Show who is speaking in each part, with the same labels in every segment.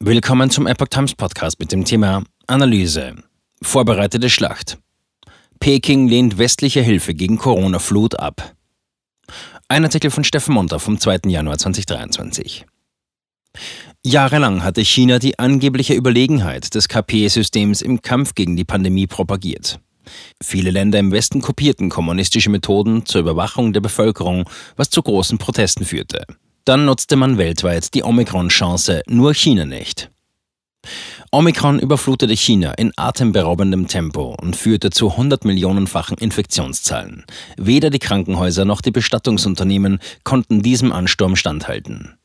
Speaker 1: Willkommen zum Epoch Times Podcast mit dem Thema Analyse. Vorbereitete Schlacht. Peking lehnt westliche Hilfe gegen Corona-Flut ab. Ein Artikel von Steffen Monter vom 2. Januar 2023. Jahrelang hatte China die angebliche Überlegenheit des KP-Systems im Kampf gegen die Pandemie propagiert. Viele Länder im Westen kopierten kommunistische Methoden zur Überwachung der Bevölkerung, was zu großen Protesten führte. Dann nutzte man weltweit die Omikron-Chance, nur China nicht. Omikron überflutete China in atemberaubendem Tempo und führte zu 100 Millionenfachen Infektionszahlen. Weder die Krankenhäuser noch die Bestattungsunternehmen konnten diesem Ansturm standhalten.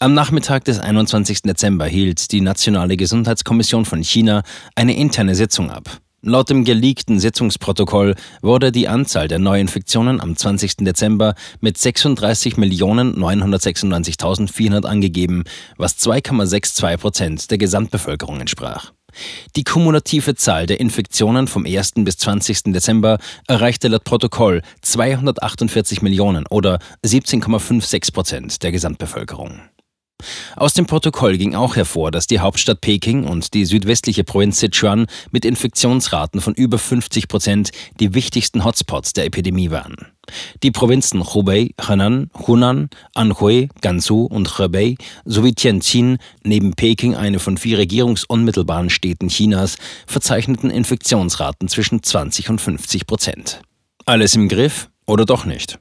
Speaker 1: Am Nachmittag des 21. Dezember hielt die Nationale Gesundheitskommission von China eine interne Sitzung ab. Laut dem geleakten Sitzungsprotokoll wurde die Anzahl der Neuinfektionen am 20. Dezember mit 36.996.400 angegeben, was 2,62 Prozent der Gesamtbevölkerung entsprach. Die kumulative Zahl der Infektionen vom 1. bis 20. Dezember erreichte laut Protokoll 248 Millionen oder 17,56 Prozent der Gesamtbevölkerung. Aus dem Protokoll ging auch hervor, dass die Hauptstadt Peking und die südwestliche Provinz Sichuan mit Infektionsraten von über 50 Prozent die wichtigsten Hotspots der Epidemie waren. Die Provinzen Hubei, Henan, Hunan, Anhui, Gansu und Hebei sowie Tianjin, neben Peking eine von vier regierungsunmittelbaren Städten Chinas, verzeichneten Infektionsraten zwischen 20 und 50 Prozent. Alles im Griff oder doch nicht?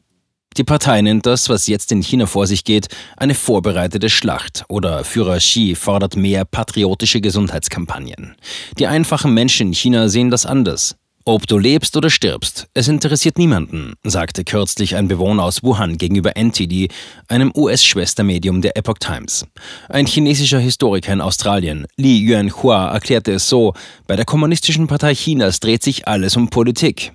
Speaker 1: Die Partei nennt das, was jetzt in China vor sich geht, eine vorbereitete Schlacht oder Führer Xi fordert mehr patriotische Gesundheitskampagnen. Die einfachen Menschen in China sehen das anders. Ob du lebst oder stirbst, es interessiert niemanden, sagte kürzlich ein Bewohner aus Wuhan gegenüber NTD, einem US-Schwestermedium der Epoch Times. Ein chinesischer Historiker in Australien, Li Yuanhua, erklärte es so, bei der Kommunistischen Partei Chinas dreht sich alles um Politik.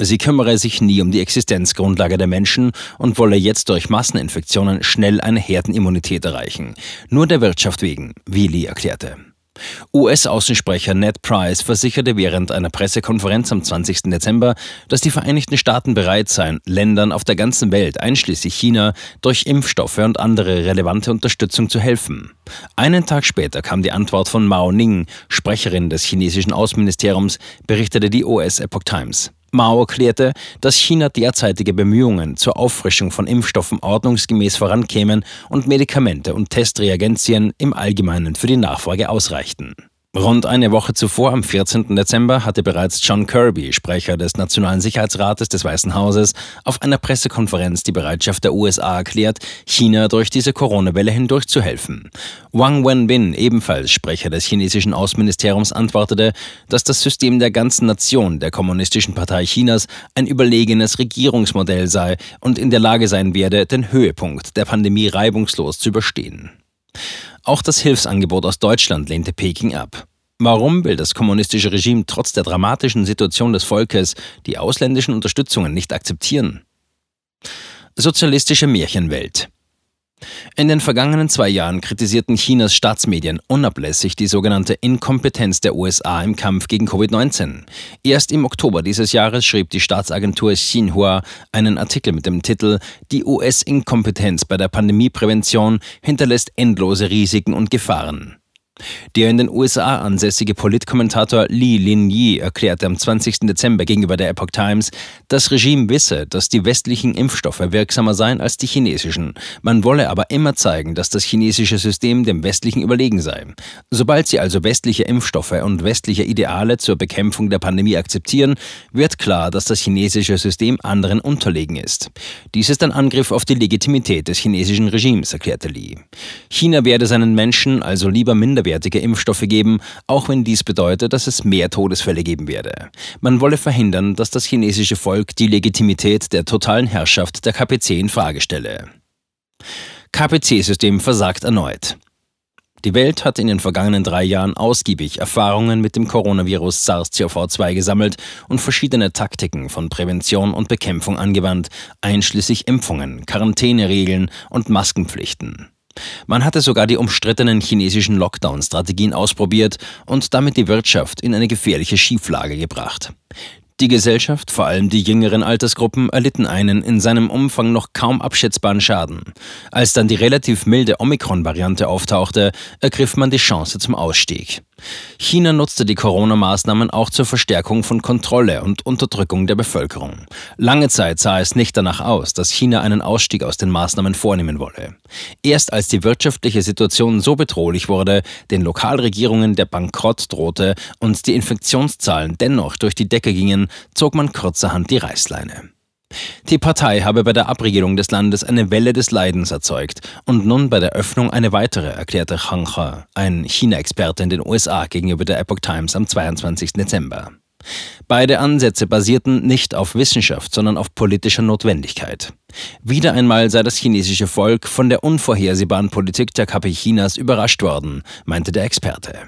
Speaker 1: Sie kümmere sich nie um die Existenzgrundlage der Menschen und wolle jetzt durch Masseninfektionen schnell eine Herdenimmunität erreichen. Nur der Wirtschaft wegen, wie Lee erklärte. US-Außensprecher Ned Price versicherte während einer Pressekonferenz am 20. Dezember, dass die Vereinigten Staaten bereit seien, Ländern auf der ganzen Welt, einschließlich China, durch Impfstoffe und andere relevante Unterstützung zu helfen. Einen Tag später kam die Antwort von Mao Ning, Sprecherin des chinesischen Außenministeriums, berichtete die US Epoch Times. Mao erklärte, dass China derzeitige Bemühungen zur Auffrischung von Impfstoffen ordnungsgemäß vorankämen und Medikamente und Testreagenzien im Allgemeinen für die Nachfrage ausreichten. Rund eine Woche zuvor, am 14. Dezember, hatte bereits John Kirby, Sprecher des Nationalen Sicherheitsrates des Weißen Hauses, auf einer Pressekonferenz die Bereitschaft der USA erklärt, China durch diese Corona-Welle hindurchzuhelfen. Wang Wenbin, ebenfalls Sprecher des chinesischen Außenministeriums, antwortete, dass das System der ganzen Nation der Kommunistischen Partei Chinas ein überlegenes Regierungsmodell sei und in der Lage sein werde, den Höhepunkt der Pandemie reibungslos zu überstehen. Auch das Hilfsangebot aus Deutschland lehnte Peking ab. Warum will das kommunistische Regime trotz der dramatischen Situation des Volkes die ausländischen Unterstützungen nicht akzeptieren? Sozialistische Märchenwelt. In den vergangenen zwei Jahren kritisierten Chinas Staatsmedien unablässig die sogenannte Inkompetenz der USA im Kampf gegen Covid-19. Erst im Oktober dieses Jahres schrieb die Staatsagentur Xinhua einen Artikel mit dem Titel Die US-Inkompetenz bei der Pandemieprävention hinterlässt endlose Risiken und Gefahren. Der in den USA ansässige Politkommentator Li Lin-Yi erklärte am 20. Dezember gegenüber der Epoch Times, das Regime wisse, dass die westlichen Impfstoffe wirksamer seien als die chinesischen. Man wolle aber immer zeigen, dass das chinesische System dem westlichen überlegen sei. Sobald sie also westliche Impfstoffe und westliche Ideale zur Bekämpfung der Pandemie akzeptieren, wird klar, dass das chinesische System anderen unterlegen ist. Dies ist ein Angriff auf die Legitimität des chinesischen Regimes, erklärte Li. China werde seinen Menschen also lieber minderwertig hochwertige Impfstoffe geben, auch wenn dies bedeutet, dass es mehr Todesfälle geben werde. Man wolle verhindern, dass das chinesische Volk die Legitimität der totalen Herrschaft der KPC in Frage stelle. KPC-System versagt erneut. Die Welt hat in den vergangenen drei Jahren ausgiebig Erfahrungen mit dem Coronavirus SARS-CoV-2 gesammelt und verschiedene Taktiken von Prävention und Bekämpfung angewandt, einschließlich Impfungen, Quarantäneregeln und Maskenpflichten. Man hatte sogar die umstrittenen chinesischen Lockdown-Strategien ausprobiert und damit die Wirtschaft in eine gefährliche Schieflage gebracht. Die Gesellschaft, vor allem die jüngeren Altersgruppen, erlitten einen in seinem Umfang noch kaum abschätzbaren Schaden. Als dann die relativ milde Omikron-Variante auftauchte, ergriff man die Chance zum Ausstieg. China nutzte die Corona-Maßnahmen auch zur Verstärkung von Kontrolle und Unterdrückung der Bevölkerung. Lange Zeit sah es nicht danach aus, dass China einen Ausstieg aus den Maßnahmen vornehmen wolle. Erst als die wirtschaftliche Situation so bedrohlich wurde, den Lokalregierungen der Bankrott drohte und die Infektionszahlen dennoch durch die Decke gingen, zog man kurzerhand die Reißleine. Die Partei habe bei der Abregierung des Landes eine Welle des Leidens erzeugt und nun bei der Öffnung eine weitere, erklärte Chang He, ein China-Experte in den USA gegenüber der Epoch Times am 22. Dezember. Beide Ansätze basierten nicht auf Wissenschaft, sondern auf politischer Notwendigkeit. Wieder einmal sei das chinesische Volk von der unvorhersehbaren Politik der KP Chinas überrascht worden, meinte der Experte.